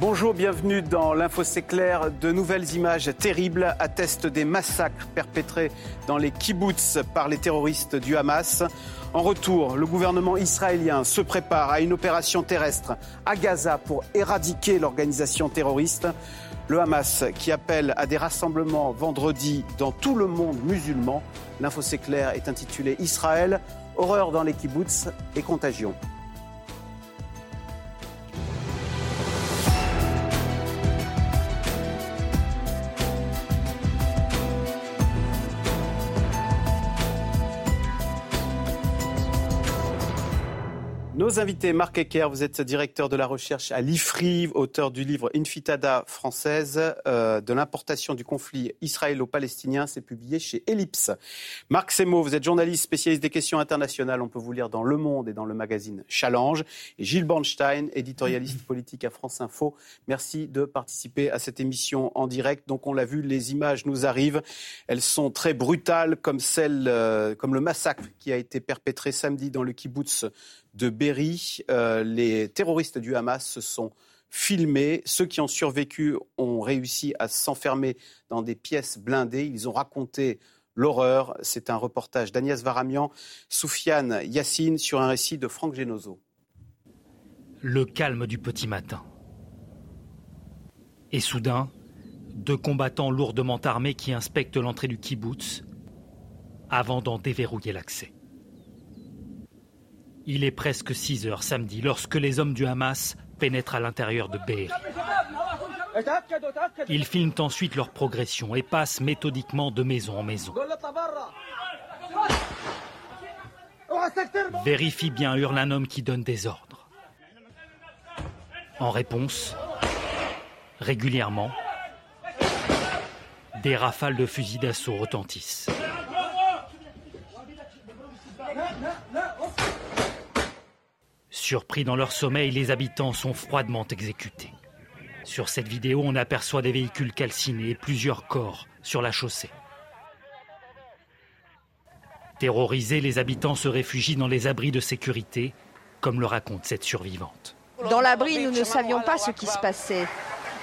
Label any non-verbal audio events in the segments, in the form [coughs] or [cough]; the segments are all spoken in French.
Bonjour, bienvenue dans l'Info clair. De nouvelles images terribles attestent des massacres perpétrés dans les kibbutz par les terroristes du Hamas. En retour, le gouvernement israélien se prépare à une opération terrestre à Gaza pour éradiquer l'organisation terroriste. Le Hamas qui appelle à des rassemblements vendredi dans tout le monde musulman. L'info clair est intitulé Israël, horreur dans les kibbutz et contagion. Nos invités, Marc Ecker, vous êtes directeur de la recherche à l'IFRI, auteur du livre Infitada française euh, de l'importation du conflit israélo-palestinien. C'est publié chez Ellipse. Marc Semo, vous êtes journaliste spécialiste des questions internationales. On peut vous lire dans Le Monde et dans le magazine Challenge. Et Gilles Bornstein, éditorialiste politique à France Info. Merci de participer à cette émission en direct. Donc, on l'a vu, les images nous arrivent. Elles sont très brutales, comme celle, euh, comme le massacre qui a été perpétré samedi dans le kibbutz de Berry. Euh, les terroristes du Hamas se sont filmés. Ceux qui ont survécu ont réussi à s'enfermer dans des pièces blindées. Ils ont raconté l'horreur. C'est un reportage d'Agnès Varamian, Soufiane Yassine sur un récit de Franck Genozo. Le calme du petit matin. Et soudain, deux combattants lourdement armés qui inspectent l'entrée du kibbutz avant d'en déverrouiller l'accès. Il est presque 6 heures samedi lorsque les hommes du Hamas pénètrent à l'intérieur de Be'eri. Ils filment ensuite leur progression et passent méthodiquement de maison en maison. Vérifie bien, hurle un homme qui donne des ordres. En réponse, régulièrement, des rafales de fusils d'assaut retentissent. Surpris dans leur sommeil, les habitants sont froidement exécutés. Sur cette vidéo, on aperçoit des véhicules calcinés et plusieurs corps sur la chaussée. Terrorisés, les habitants se réfugient dans les abris de sécurité, comme le raconte cette survivante. Dans l'abri, nous ne savions pas ce qui se passait.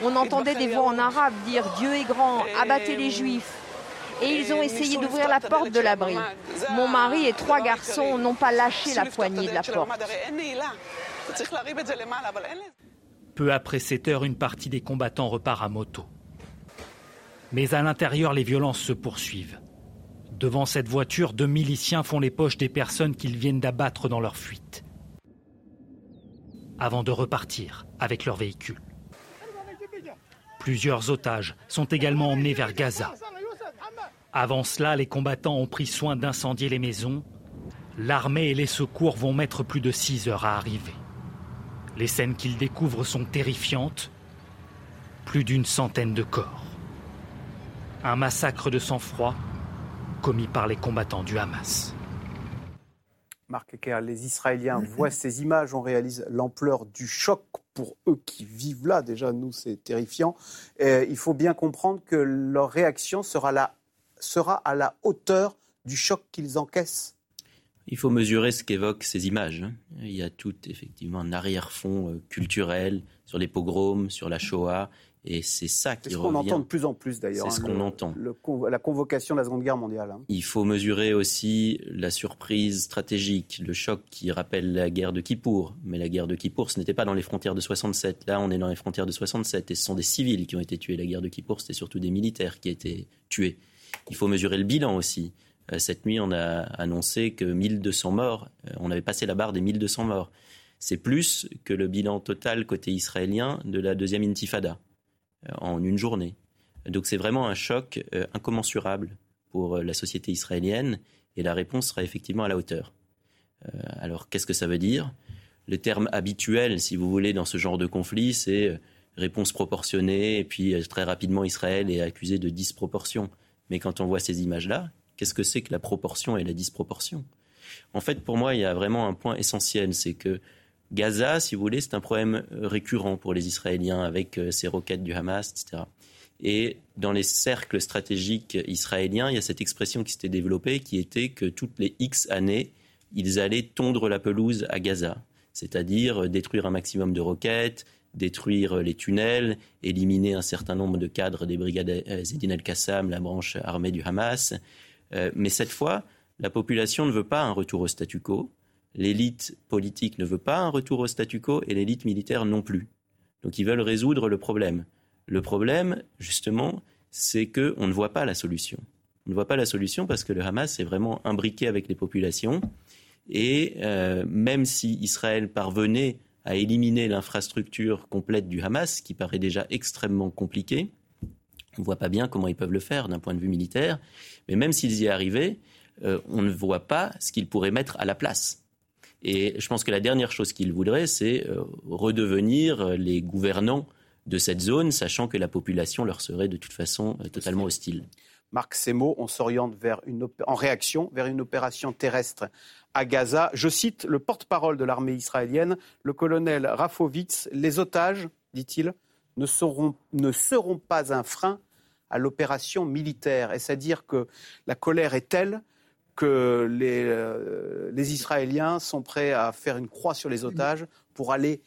On entendait des voix en arabe dire Dieu est grand, abattez les juifs et ils ont essayé d'ouvrir la porte de l'abri. Mon mari et trois garçons n'ont pas lâché la poignée de la porte. Peu après 7 heures, une partie des combattants repart à moto. Mais à l'intérieur, les violences se poursuivent. Devant cette voiture, deux miliciens font les poches des personnes qu'ils viennent d'abattre dans leur fuite. Avant de repartir avec leur véhicule. Plusieurs otages sont également emmenés vers Gaza, avant cela, les combattants ont pris soin d'incendier les maisons. L'armée et les secours vont mettre plus de six heures à arriver. Les scènes qu'ils découvrent sont terrifiantes. Plus d'une centaine de corps. Un massacre de sang-froid commis par les combattants du Hamas. Marc Ecker, les Israéliens voient ces images, on réalise l'ampleur du choc pour eux qui vivent là. Déjà, nous, c'est terrifiant. il faut bien comprendre que leur réaction sera la sera à la hauteur du choc qu'ils encaissent il faut mesurer ce qu'évoquent ces images. Hein. Il y a tout effectivement un arrière-fond euh, culturel sur les pogroms, sur la Shoah, et c'est ça qui revient. C'est ce qu'on entend de plus en plus d'ailleurs. C'est ce hein, qu'on entend. la convocation de la Seconde Guerre mondiale. Hein. Il faut mesurer aussi la surprise stratégique, le choc qui rappelle la guerre de Kippour. Mais la guerre de Kippour, ce n'était pas dans les frontières de 67. Là, on est dans les frontières de 67, et ce sont des civils qui ont été tués. La guerre de Kippour, c'était surtout des militaires qui étaient tués. Il faut mesurer le bilan aussi. Euh, cette nuit, on a annoncé que 1200 morts, euh, on avait passé la barre des 1200 morts. C'est plus que le bilan total côté israélien de la deuxième intifada euh, en une journée. Donc c'est vraiment un choc incommensurable pour la société israélienne et la réponse sera effectivement à la hauteur. Alors qu'est-ce que ça veut dire? Le terme habituel, si vous voulez, dans ce genre de conflit, c'est réponse proportionnée et puis très rapidement Israël est accusé de disproportion. Mais quand on voit ces images-là, qu'est-ce que c'est que la proportion et la disproportion? En fait, pour moi, il y a vraiment un point essentiel, c'est que Gaza, si vous voulez, c'est un problème récurrent pour les Israéliens avec euh, ces roquettes du Hamas, etc. Et dans les cercles stratégiques israéliens, il y a cette expression qui s'était développée qui était que toutes les X années, ils allaient tondre la pelouse à Gaza, c'est-à-dire détruire un maximum de roquettes, détruire les tunnels, éliminer un certain nombre de cadres des brigades Zedin el-Qassam, la branche armée du Hamas. Euh, mais cette fois, la population ne veut pas un retour au statu quo, l'élite politique ne veut pas un retour au statu quo et l'élite militaire non plus. Donc ils veulent résoudre le problème. Le problème, justement, c'est qu'on ne voit pas la solution. On ne voit pas la solution parce que le Hamas est vraiment imbriqué avec les populations. Et euh, même si Israël parvenait à éliminer l'infrastructure complète du Hamas, qui paraît déjà extrêmement compliqué, on ne voit pas bien comment ils peuvent le faire d'un point de vue militaire. Mais même s'ils y arrivaient, euh, on ne voit pas ce qu'ils pourraient mettre à la place. Et je pense que la dernière chose qu'ils voudraient, c'est euh, redevenir les gouvernants de cette zone, sachant que la population leur serait de toute façon euh, totalement hostile. Marc Semo, on s'oriente en réaction vers une opération terrestre à Gaza. Je cite le porte-parole de l'armée israélienne, le colonel Rafovitz. Les otages, dit-il, ne seront, ne seront pas un frein à l'opération militaire. Est-ce à dire que la colère est telle que les, euh, les Israéliens sont prêts à faire une croix sur les otages pour aller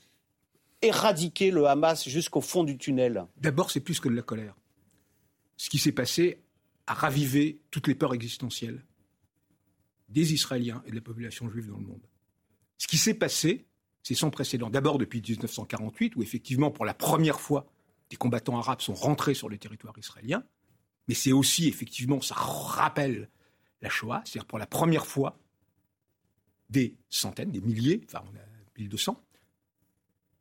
éradiquer le Hamas jusqu'au fond du tunnel? D'abord, c'est plus que de la colère. Ce qui s'est passé a ravivé toutes les peurs existentielles des Israéliens et de la population juive dans le monde. Ce qui s'est passé, c'est sans précédent. D'abord depuis 1948, où effectivement, pour la première fois, des combattants arabes sont rentrés sur le territoire israélien. Mais c'est aussi, effectivement, ça rappelle la Shoah, c'est-à-dire pour la première fois, des centaines, des milliers, enfin on a 1200,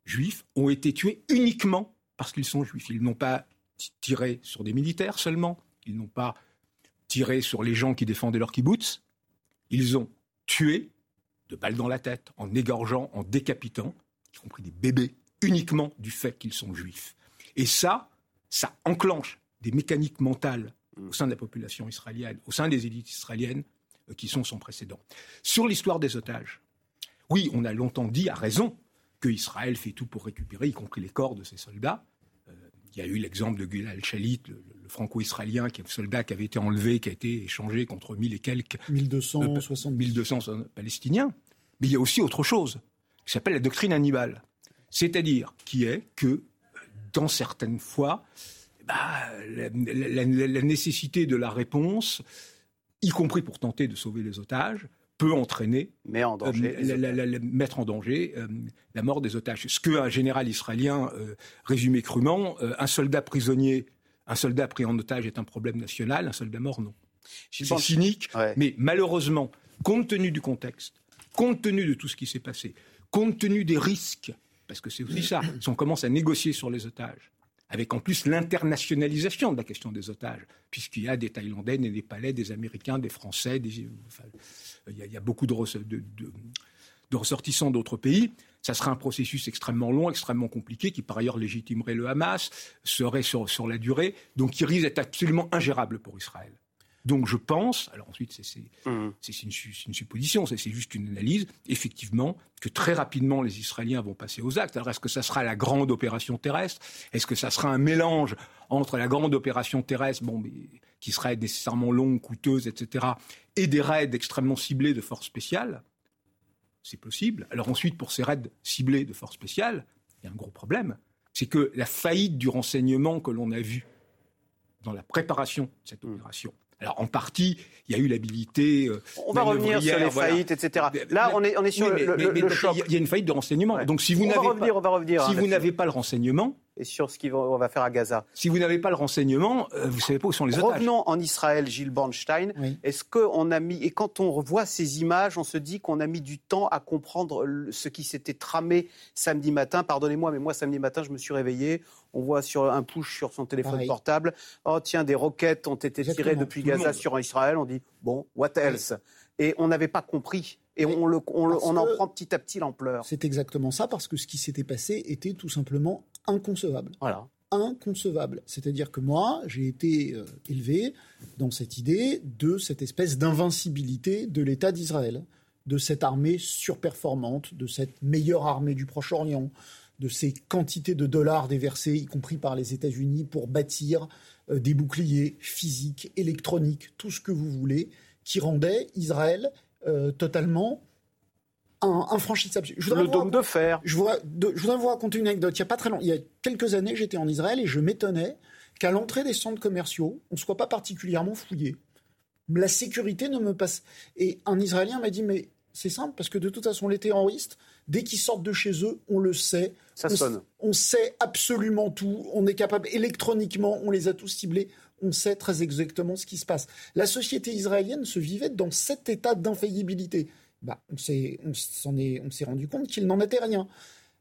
juifs ont été tués uniquement parce qu'ils sont juifs. Ils n'ont pas tiré sur des militaires seulement, ils n'ont pas tiré sur les gens qui défendaient leur kibbutz, ils ont tué de balles dans la tête, en égorgeant, en décapitant, y compris des bébés, uniquement du fait qu'ils sont juifs. Et ça, ça enclenche des mécaniques mentales au sein de la population israélienne, au sein des élites israéliennes, euh, qui sont sans précédent. Sur l'histoire des otages, oui, on a longtemps dit, à raison, que Israël fait tout pour récupérer, y compris les corps de ses soldats. Euh, il y a eu l'exemple de Gilal Shalit, le, franco-israélien, qui est un soldat qui avait été enlevé, qui a été échangé contre 1000 et quelques... 1260. 1200 Palestiniens. Mais il y a aussi autre chose, qui s'appelle la doctrine Hannibal. C'est-à-dire qui est que, dans certaines fois, bah, la, nécessité de la réponse, y compris pour tenter de sauver les otages, peut entraîner, Mais en danger, euh, mettre en danger euh, la mort des otages. Ce qu'un général israélien euh, résumait crûment, un soldat prisonnier, un soldat pris en otage est un problème national, un soldat mort non. C'est cynique, mais malheureusement, compte tenu du contexte, compte tenu de tout ce qui s'est passé, compte tenu des risques, parce que c'est aussi ça, si on commence à négocier sur les otages, avec en plus l'internationalisation de la question des otages, puisqu'il y a des Thaïlandais, des Népalais, des Américains, des Français, il, y a, beaucoup de, ressortissants d'autres pays. Ça serait un processus extrêmement long, extrêmement compliqué, qui par ailleurs légitimerait le Hamas, serait sur, sur la durée, donc qui risque d'être absolument ingérable pour Israël. Donc je pense, alors ensuite c'est mmh. une, supposition, c'est juste une analyse, effectivement, que très rapidement les Israéliens vont passer aux actes. Alors est-ce que ça sera la grande opération terrestre? Est-ce que ça sera un mélange entre la grande opération terrestre, bon, qui serait nécessairement longue, coûteuse, etc., et des raids extrêmement ciblés de forces spéciales? C'est possible. Alors ensuite, pour ces raids ciblés de forces spéciales, il y a un gros problème. C'est que la faillite du renseignement que l'on a vu dans la préparation de cette mmh. opération, alors en partie, il y a eu l'habilité. Euh, on va revenir sur les faillites, etc. Là, on est, on est sur le, choc. Il y a une faillite de renseignement. Donc si vous n'avez pas, si vous n'avez pas le renseignement, et sur ce qu'on va faire à Gaza. Si vous n'avez pas le renseignement, euh, vous ne savez pas où sont les otages. Revenons en Israël, Gilles Bornstein. Est-ce qu'on a mis, et quand on revoit ces images, on se dit qu'on a mis du temps à comprendre ce qui s'était tramé samedi matin? Pardonnez-moi, mais moi, samedi matin, je me suis réveillé. On voit sur un push sur son téléphone portable. Oh, tiens, des roquettes ont été tirées depuis Gaza sur Israël. On dit, bon, what else? Et on n'avait pas compris. Et on, le, on en prend petit à petit l'ampleur. C'est exactement ça, parce que ce qui s'était passé était tout simplement inconcevable. Voilà. Inconcevable. C'est-à-dire que moi, j'ai été euh, élevé dans cette idée de cette espèce d'invincibilité de l'État d'Israël, de cette armée surperformante, de cette meilleure armée du Proche-Orient, de ces quantités de dollars déversés, y compris par les États-Unis, pour bâtir euh, des boucliers physiques, électroniques, tout ce que vous voulez, qui rendaient Israël euh, totalement infranchissable. Je le dôme de fer. Je voudrais, je voudrais vous raconter une anecdote. Il y a pas très longtemps, il y a quelques années, j'étais en Israël et je m'étonnais qu'à l'entrée des centres commerciaux, on ne soit pas particulièrement fouillé. La sécurité ne me passe. Et un Israélien m'a dit, mais c'est simple, parce que de toute façon, les terroristes, dès qu'ils sortent de chez eux, on le sait. Ça on, sonne. On sait absolument tout. On est capable, électroniquement, on les a tous ciblés. On sait très exactement ce qui se passe. La société israélienne se vivait dans cet état d'infaillibilité. Bah, on s'est rendu compte qu'il n'en était rien.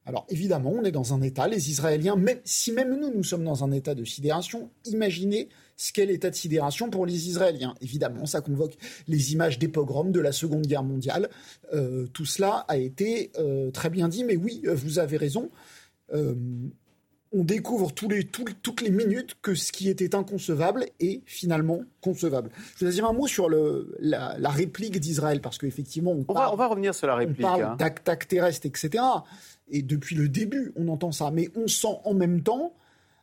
Alors évidemment, on est dans un état, les Israéliens, même si même nous, nous sommes dans un état de sidération, imaginez ce qu'est l'état de sidération pour les Israéliens. Évidemment, ça convoque les images des pogroms de la Seconde Guerre mondiale. Euh, tout cela a été euh, très bien dit, mais oui, euh, vous avez raison. On découvre tous les, toutes les minutes que ce qui était inconcevable est finalement concevable. Je vais dire un mot sur le, la, réplique d'Israël, parce qu'effectivement, on, on, va, on va revenir sur la réplique. On parle hein. terrestres, etc. Et depuis le début, on entend ça. Mais on sent en même temps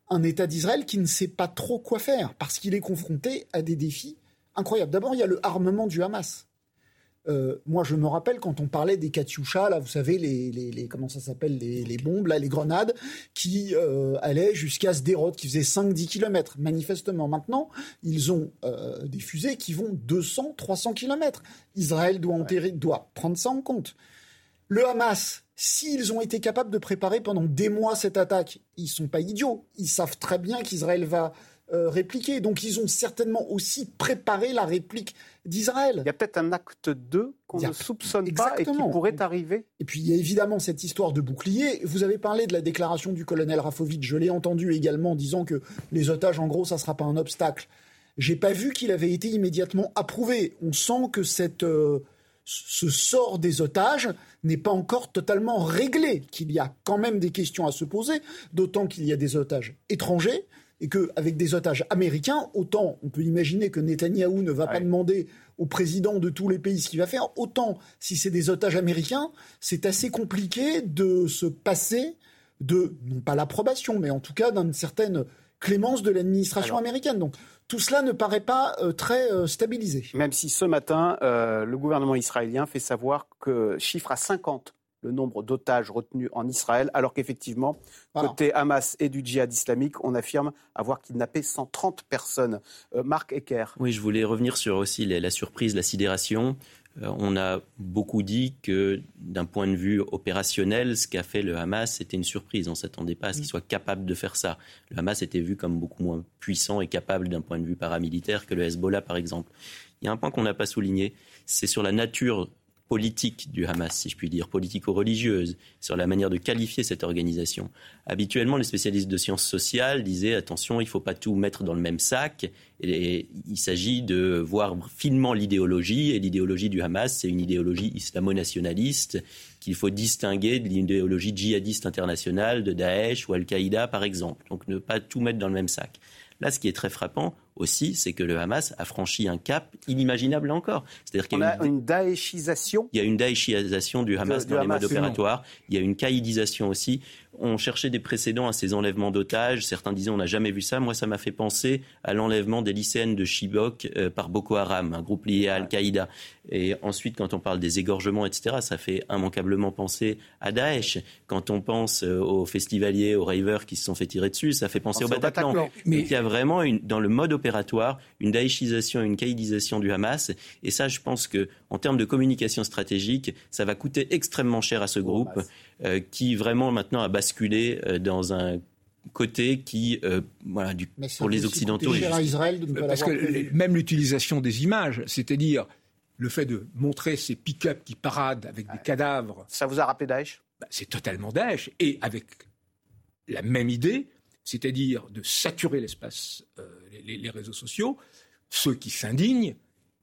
un État d'Israël qui ne sait pas trop quoi faire, parce qu'il est confronté à des défis incroyables. D'abord, il y a le armement du Hamas. Euh, moi, je me rappelle quand on parlait des Katyusha, là, vous savez, les, les, comment ça s'appelle, les, bombes, là, les grenades, qui euh, allaient jusqu'à Sderot, qui faisaient 5-10 km. Manifestement, maintenant, ils ont euh, des fusées qui vont 200, 300 km. Israël doit, enterrer, doit prendre ça en compte. Le Hamas, s'ils ont été capables de préparer pendant des mois cette attaque, ils sont pas idiots. Ils savent très bien qu'Israël va euh, répliquer. Donc ils ont certainement aussi préparé la réplique d'Israël. Il y a peut-être un acte 2 qu'on ne soupçonne pas et qui pourrait arriver. Et puis il y a évidemment cette histoire de bouclier. Vous avez parlé de la déclaration du colonel Rafovitch. Je l'ai entendu également disant que les otages, en gros, ça ne sera pas un obstacle. J'ai pas vu qu'il avait été immédiatement approuvé. On sent que cette... Euh, ce sort des otages n'est pas encore totalement réglé, qu'il y a quand même des questions à se poser, d'autant qu'il y a des otages étrangers et qu'avec des otages américains, autant on peut imaginer que Netanyahou ne va pas demander au président de tous les pays ce qu'il va faire, autant si c'est des otages américains, c'est assez compliqué de se passer de, non pas l'approbation, mais en tout cas d'une certaine clémence de l'administration américaine. Donc tout cela ne paraît pas euh, très euh, stabilisé. Même si ce matin, euh, le gouvernement israélien fait savoir que chiffre à 50 le nombre d'otages retenus en Israël, alors qu'effectivement, côté Hamas et du djihad islamique, on affirme avoir kidnappé 130 personnes. Marc Ecker. Oui, je voulais revenir sur aussi la surprise, la sidération. Euh, on a beaucoup dit que d'un point de vue opérationnel, ce qu'a fait le Hamas, c'était une surprise. On ne s'attendait pas à ce qu'il soit capable de faire ça. Le Hamas était vu comme beaucoup moins puissant et capable d'un point de vue paramilitaire que le Hezbollah, par exemple. Il y a un point qu'on n'a pas souligné, c'est sur la nature politique du Hamas, si je puis dire, politico-religieuse, sur la manière de qualifier cette organisation. Habituellement, les spécialistes de sciences sociales disaient attention, il ne faut pas tout mettre dans le même sac. Et il s'agit de voir finement l'idéologie. Et l'idéologie du Hamas, c'est une idéologie islamo-nationaliste qu'il faut distinguer de l'idéologie djihadiste internationale de Daesh ou Al-Qaïda, par exemple. Donc ne pas tout mettre dans le même sac. Là, ce qui est très frappant aussi, c'est que le Hamas a franchi un cap inimaginable encore. C'est-à-dire qu'il y a, une, daeshisation. Il y a une daeshisation du Hamas dans les modes opératoires. Il y a une caïdisation aussi on cherchait des précédents à ces enlèvements d'otages. Certains disaient on n'a jamais vu ça. Moi, ça m'a fait penser à l'enlèvement des lycéennes de Chibok euh, par Boko Haram, un groupe lié à Al-Qaïda. Et ensuite, quand on parle des égorgements, etc., ça fait immanquablement penser à Daesh. Quand on pense euh, aux festivaliers, aux ravers qui se sont fait tirer dessus, ça fait penser au Bataclan. Mais il y a vraiment, dans le mode opératoire, une daeshisation, une caïdisation du Hamas. Et ça, je pense que en termes de communication stratégique, ça va coûter extrêmement cher à ce groupe. Euh, qui vraiment maintenant a basculé euh, dans un côté qui, euh, voilà, du, pour les Occidentaux. Israël Parce que même l'utilisation des images, c'est-à-dire le fait de montrer ces pick-up qui paradent avec des cadavres. Ça vous a rappelé Daesh? Bah, C'est totalement Daesh. Et avec la même idée, c'est-à-dire de saturer l'espace, les, les, réseaux sociaux, ceux qui s'indignent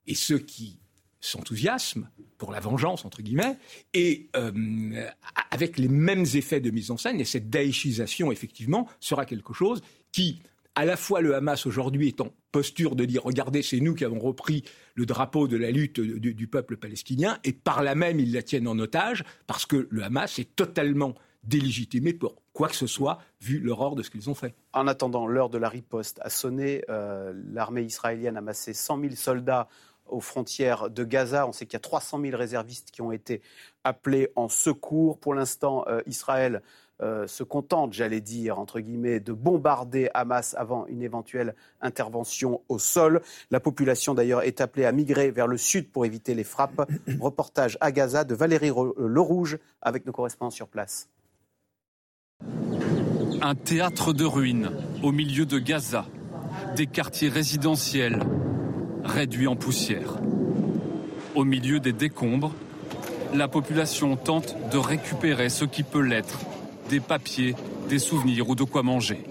et ceux qui s'enthousiasment pour la vengeance, entre guillemets, et euh, avec les mêmes effets de mise en scène. Et cette daïchisation, effectivement, sera quelque chose qui, à la fois le Hamas aujourd'hui est en posture de dire regardez, c'est nous qui avons repris le drapeau de la lutte du, du, peuple palestinien, et par là même ils la tiennent en otage, parce que le Hamas est totalement délégitimé pour quoi que ce soit, vu l'horreur de ce qu'ils ont fait. En attendant, l'heure de la riposte a sonné. Euh, l'armée israélienne a massé 100 000 soldats aux frontières de Gaza. On sait qu'il y a 300 000 réservistes qui ont été appelés en secours. Pour l'instant, euh, Israël euh, se contente, j'allais dire, entre guillemets, de bombarder Hamas avant une éventuelle intervention au sol. La population, d'ailleurs, est appelée à migrer vers le sud pour éviter les frappes. [coughs] Reportage à Gaza de Valérie Lerouge avec nos correspondants sur place. Un théâtre de ruines au milieu de Gaza, des quartiers résidentiels réduits en poussière. Au milieu des décombres, la population tente de récupérer ce qui peut l'être, des papiers, des souvenirs ou de quoi manger.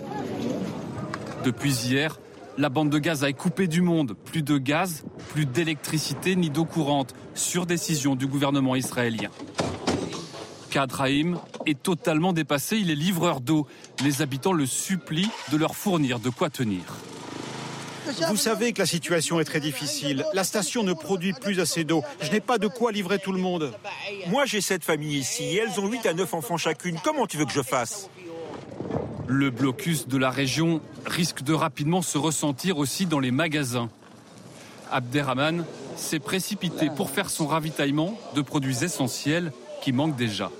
Depuis hier, la bande de Gaza est coupée du monde. Plus de gaz, plus d'électricité ni d'eau courante, sur décision du gouvernement israélien. Kadrahim est totalement dépassé, il est livreur d'eau. Les habitants le supplient de leur fournir de quoi tenir. Vous savez que la situation est très difficile. La station ne produit plus assez d'eau. Je n'ai pas de quoi livrer tout le monde. Moi, j'ai sept familles ici et elles ont 8 à 9 enfants chacune. Comment tu veux que je fasse? Le blocus de la région risque de rapidement se ressentir aussi dans les magasins. Abderrahman s'est précipité pour faire son ravitaillement de produits essentiels qui manquent déjà.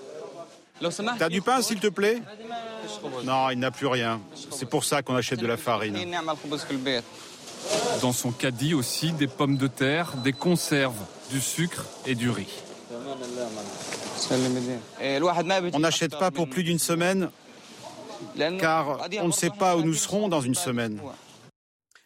T'as du pain, s'il te plaît? Non, il n'a plus rien. C'est pour ça qu'on achète de la farine. Dans son caddie aussi, des pommes de terre, des conserves, du sucre et du riz. On n'achète pas pour plus d'une semaine car on ne sait pas où nous serons dans une semaine.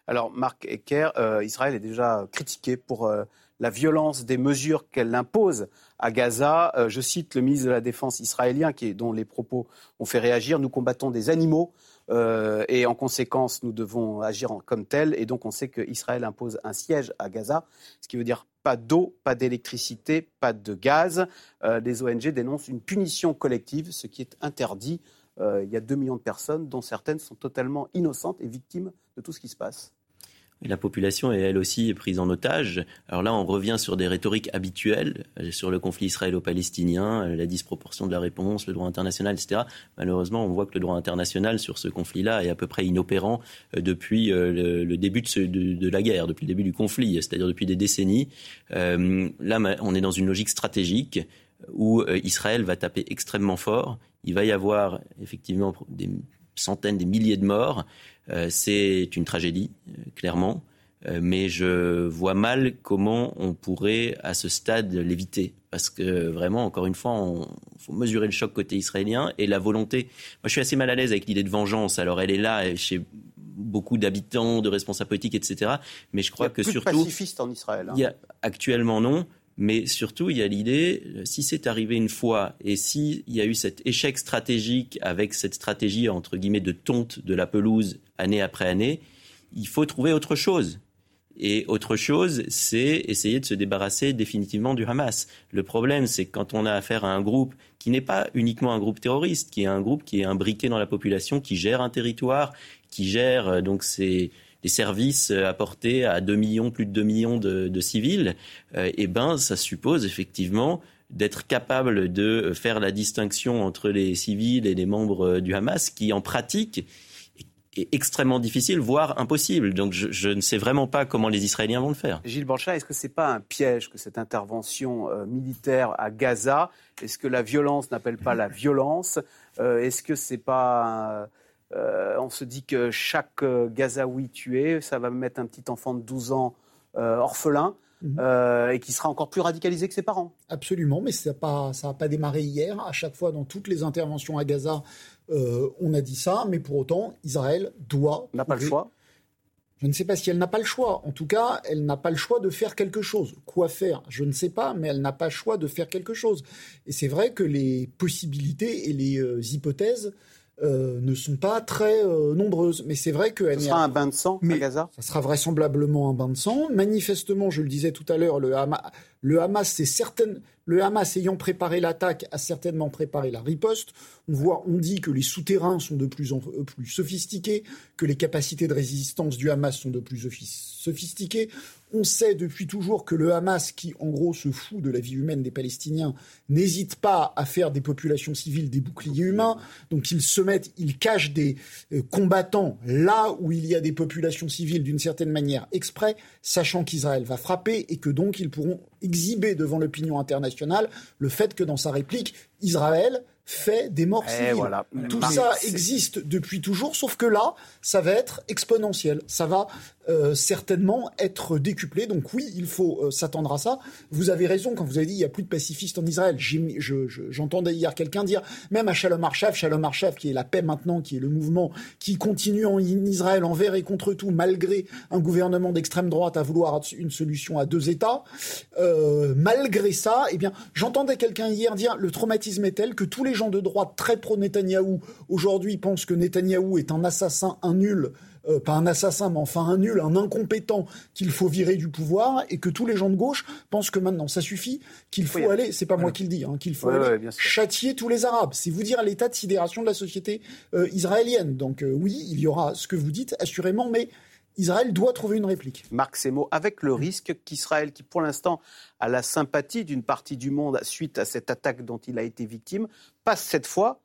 Alors, Marc Ecker, euh, Israël est déjà critiqué pour euh, la violence des mesures qu'elle impose à Gaza. Euh, je cite le ministre de la Défense israélien, qui, dont les propos ont fait réagir. Nous combattons des animaux euh, et en conséquence, nous devons agir comme tel. Et donc, on sait qu'Israël impose un siège à Gaza, ce qui veut dire pas d'eau, pas d'électricité, pas de gaz. Euh, les ONG dénoncent une punition collective, ce qui est interdit. il y a 2 millions de personnes, dont certaines sont totalement innocentes et victimes de tout ce qui se passe la population est elle aussi prise en otage. Alors là, on revient sur des rhétoriques habituelles euh, sur le conflit israélo-palestinien, euh, la disproportion de la réponse, le droit international, etc. Malheureusement, on voit que le droit international sur ce conflit-là est à peu près inopérant euh, depuis le, début de, la guerre, depuis le début du conflit, c'est-à-dire depuis des décennies. là, on est dans une logique stratégique où Israël va taper extrêmement fort. Il va y avoir effectivement des centaines, des milliers de morts. Euh, c'est une tragédie, euh, clairement, euh, mais je vois mal comment on pourrait, à ce stade, l'éviter. Parce que vraiment, encore une fois, il faut mesurer le choc côté israélien et la volonté. Moi, je suis assez mal à l'aise avec l'idée de vengeance. Alors, elle est là chez beaucoup d'habitants, de responsables politiques, etc. Mais je crois que surtout. De pacifistes en Israël. Hein. Il y a, actuellement, non. Mais surtout, il y a l'idée, si c'est arrivé une fois et s'il y a eu cet échec stratégique avec cette stratégie, entre guillemets, de tonte de la pelouse année après année, il faut trouver autre chose. Et autre chose, c'est essayer de se débarrasser définitivement du Hamas. Le problème, c'est quand on a affaire à un groupe qui n'est pas uniquement un groupe terroriste, qui est un groupe qui est imbriqué dans la population, qui gère un territoire, qui gère euh, donc ses, les services euh, apportés à 2 millions, plus de 2 millions de, civils, euh, eh ben, ça suppose effectivement d'être capable de faire la distinction entre les civils et les membres euh, du Hamas, qui en pratique est extrêmement difficile, voire impossible. Donc je, ne sais vraiment pas comment les Israéliens vont le faire. Gilles Banchat, est-ce que ce n'est pas un piège que cette intervention militaire à Gaza? Est-ce que la violence n'appelle pas la violence? Est-ce que ce n'est pas... Euh, on se dit que chaque euh, Gazaoui tué, ça va mettre un petit enfant de 12 ans euh, orphelin. Mhm. et qui sera encore plus radicalisé que ses parents. Absolument, mais ça n'a pas, pas, démarré hier. À chaque fois, dans toutes les interventions à Gaza, on a dit ça, mais pour autant, Israël doit. N'a pas le choix je ne sais pas si elle n'a pas le choix. En tout cas, elle n'a pas le choix de faire quelque chose. Quoi faire? Je ne sais pas, mais elle n'a pas le choix de faire quelque chose. Et c'est vrai que les possibilités et les hypothèses euh, ne sont pas très euh, nombreuses. Mais c'est vrai que... Ce sera un bain de sang à Gaza Ça sera vraisemblablement un bain de sang. Manifestement, je le disais tout à l'heure, le, Le Hamas, c'est certaines, le Hamas ayant préparé l'attaque a certainement préparé la riposte. On voit, on dit que les souterrains sont de plus en plus sophistiqués, que les capacités de résistance du Hamas sont de plus sophistiquées. On sait depuis toujours que le Hamas, qui en gros se fout de la vie humaine des Palestiniens, n'hésite pas à faire des populations civiles des boucliers humains. Donc ils se mettent, ils cachent des euh, combattants là où il y a des populations civiles d'une certaine manière exprès, sachant qu'Israël va frapper et que donc ils pourront exhiber devant l'opinion internationale le fait que dans sa réplique, Israël fait des morts eh, civiles. Tout ça existe depuis toujours, sauf que là, ça va être exponentiel. Ça va euh, certainement être décuplé. Donc oui, il faut euh, s'attendre à ça. Vous avez raison quand vous avez dit il n'y a plus de pacifistes en Israël. J'entendais hier quelqu'un dire, même à Shalom Arshaf, Shalom Arshaf qui est la paix maintenant, qui est le mouvement qui continue en Israël envers et contre tout, malgré un gouvernement d'extrême droite à vouloir une solution à deux États. Euh, malgré ça, eh bien, j'entendais quelqu'un hier dire le traumatisme est tel que tous les gens de droite très pro-Netanyahou aujourd'hui pensent que Netanyahou est un assassin, un nul, euh, pas un assassin, mais enfin un nul, un incompétent qu'il faut virer du pouvoir, et que tous les gens de gauche pensent que maintenant ça suffit, qu'il faut aller, c'est pas moi qui le dis, hein, qu'il faut aller châtier tous les Arabes. C'est vous dire l'état de sidération de la société euh, israélienne. Donc euh, oui, il y aura ce que vous dites, assurément, mais Israël doit trouver une réplique. Marc Semo, avec le risque qu'Israël, qui pour l'instant a la sympathie d'une partie du monde suite à cette attaque dont il a été victime, passe cette fois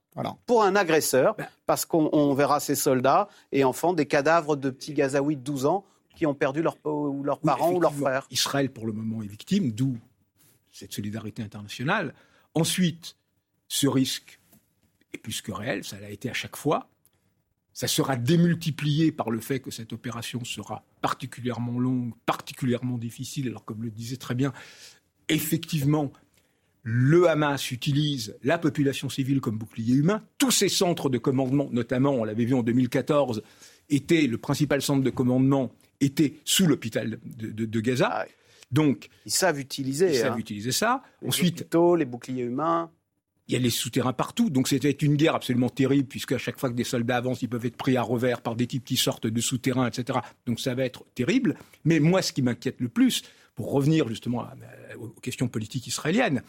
pour un agresseur, ben. parce qu'on verra ses soldats et enfants, des cadavres de petits Gazaouis de 12 ans qui ont perdu leurs parents ou leurs frères. Israël, pour le moment, est victime, d'où cette solidarité internationale. Ensuite, ce risque est plus que réel, ça l'a été à chaque fois. Ça sera démultiplié par le fait que cette opération sera particulièrement longue, particulièrement difficile. Alors, comme le disait très bien, effectivement, le Hamas utilise la population civile comme bouclier humain. Tous ces centres de commandement, notamment, on l'avait vu en 2014, étaient, le principal centre de commandement était sous l'hôpital de, Gaza. Donc, ils savent utiliser. Ils savent hein. utiliser ça. Les Ensuite, hôpitaux, les boucliers humains. Il y a les souterrains partout. Donc c'était une guerre absolument terrible, puisque à chaque fois que des soldats avancent, ils peuvent être pris à revers par des types qui sortent de souterrains, etc. Donc ça va être terrible. Mais moi, ce qui m'inquiète le plus, pour revenir justement aux questions politiques israéliennes,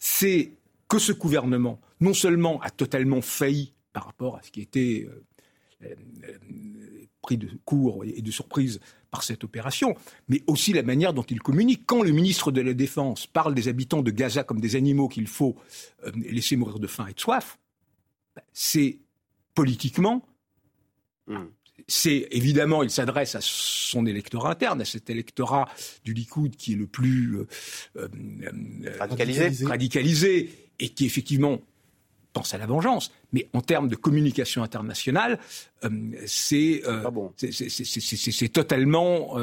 c'est que ce gouvernement, non seulement a totalement failli par rapport à ce qui était euh, euh, pris de court et de surprise par cette opération, mais aussi la manière dont il communique. Quand le ministre de la Défense parle des habitants de Gaza comme des animaux qu'il faut euh, laisser mourir de faim et de soif, ben, c'est politiquement hmm c'est évidemment, il s'adresse à son électorat interne, à cet électorat du Likoud qui est le plus euh, euh, radicalisé. radicalisé et qui effectivement pense à la vengeance. Mais en termes de communication internationale, c'est totalement,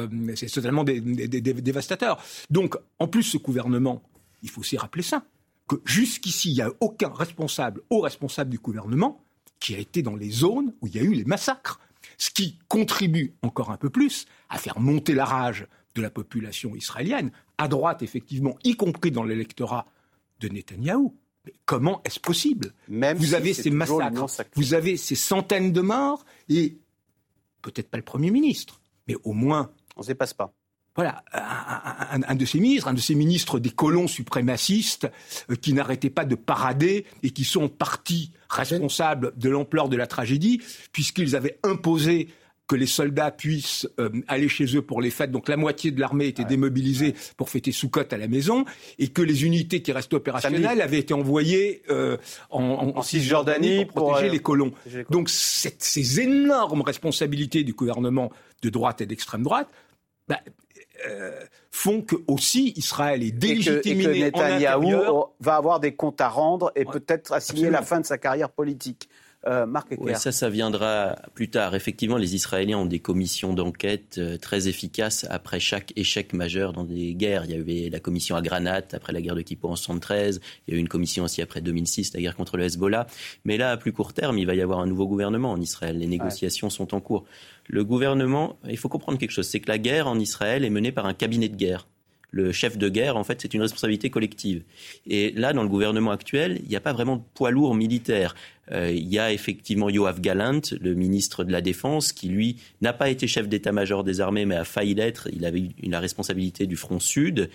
totalement dévastateur. Donc, en plus, ce gouvernement, il faut aussi rappeler ça, que jusqu'ici, il n'y a aucun responsable, haut responsable du gouvernement, qui a été dans les zones où il y a eu les massacres ce qui contribue encore un peu plus à faire monter la rage de la population israélienne, à droite effectivement, y compris dans l'électorat de Netanyahou. Mais comment est-ce possible Vous avez ces massacres, vous avez ces centaines de morts, et peut-être pas le Premier ministre, mais au moins... On ne se dépasse pas. voilà, un, de ces ministres, un de ces ministres des colons suprémacistes euh, qui n'arrêtaient pas de parader et qui sont partis responsables de l'ampleur de la tragédie, puisqu'ils avaient imposé que les soldats puissent euh, aller chez eux pour les fêtes. Donc la moitié de l'armée était démobilisée pour fêter Soukot à la maison et que les unités qui restent opérationnelles avaient été envoyées euh, en, Cisjordanie pour protéger les colons. Donc ces énormes responsabilités du gouvernement de droite et d'extrême droite, bah, euh, font que aussi Israël est délégitimé et que, Netanyahou va avoir des comptes à rendre et peut-être assigner la fin de sa carrière politique. Euh, Marc ça, ça viendra plus tard. Effectivement, les Israéliens ont des commissions d'enquête euh, très efficaces après chaque échec majeur dans des guerres. Il y avait la commission à Granat après la guerre de Kippour en 73. Il y a eu une commission aussi après 2006, la guerre contre le Hezbollah. Mais là, à plus court terme, il va y avoir un nouveau gouvernement en Israël. Les négociations sont en cours. Le gouvernement, il faut comprendre quelque chose, c'est que la guerre en Israël est menée par un cabinet de guerre le chef de guerre, en fait, c'est une responsabilité collective. Et là, dans le gouvernement actuel, il n'y a pas vraiment de poids lourd militaire. Euh, il y a effectivement Yoav Galant, le ministre de la Défense, qui lui n'a pas été chef d'état-major des armées, mais a failli l'être. Il avait eu la responsabilité du front sud.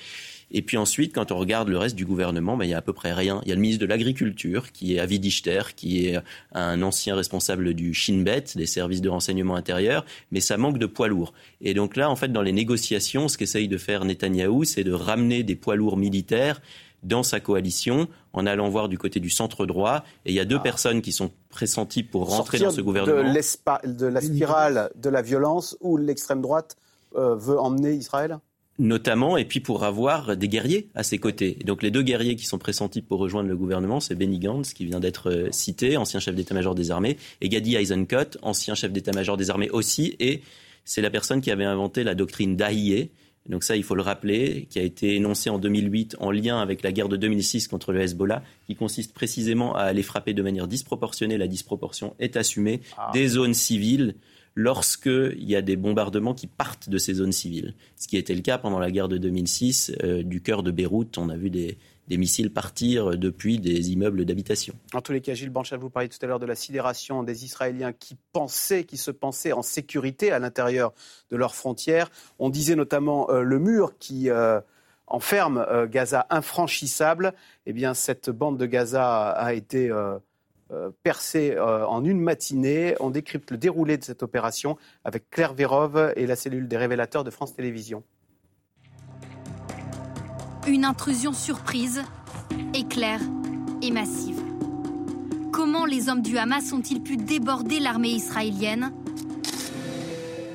Et puis ensuite, quand on regarde le reste du gouvernement, ben, il y a à peu près rien. Il y a le ministre de l'Agriculture, qui est Avi Dichter, qui est un ancien responsable du Shin Bet, des services de renseignement intérieur, mais ça manque de poids lourds. Et donc là, en fait, dans les négociations, ce qu'essaye de faire Netanyahou, c'est de ramener des poids lourds militaires dans sa coalition en allant voir du côté du centre droit. Et il y a deux ah. personnes qui sont pressenties pour rentrer dans ce gouvernement. De, la spirale de la violence où l'extrême droite euh, veut emmener Israël? Notamment, et puis pour avoir des guerriers à ses côtés. donc les deux guerriers qui sont pressentis pour rejoindre le gouvernement, c'est Benny Gantz, qui vient d'être euh, cité, ancien chef d'état-major des armées, et Gadi Eisenkot, ancien chef d'état-major des armées aussi, et c'est la personne qui avait inventé la doctrine d'Ahiye, donc ça, il faut le rappeler, qui a été énoncé en 2008 en lien avec la guerre de 2006 contre le Hezbollah, qui consiste précisément à aller frapper de manière disproportionnée. La disproportion est assumée ah. des zones civiles lorsqu'il y a des bombardements qui partent de ces zones civiles. Ce qui était le cas pendant la guerre de 2006 euh, du cœur de Beyrouth. On a vu des, missiles partir depuis des immeubles d'habitation. En tous les cas, Gilles Banchal, vous parliez tout à l'heure de la sidération des Israéliens qui pensaient, qui se pensaient en sécurité à l'intérieur de leurs frontières. On disait notamment euh, le mur qui euh, enferme euh, Gaza infranchissable. Eh bien, cette bande de Gaza a été percée en une matinée. On décrypte le déroulé de cette opération avec Claire Vérov et la cellule des révélateurs de France Télévisions. Une intrusion surprise, éclair et massive. Comment les hommes du Hamas ont-ils pu déborder l'armée israélienne?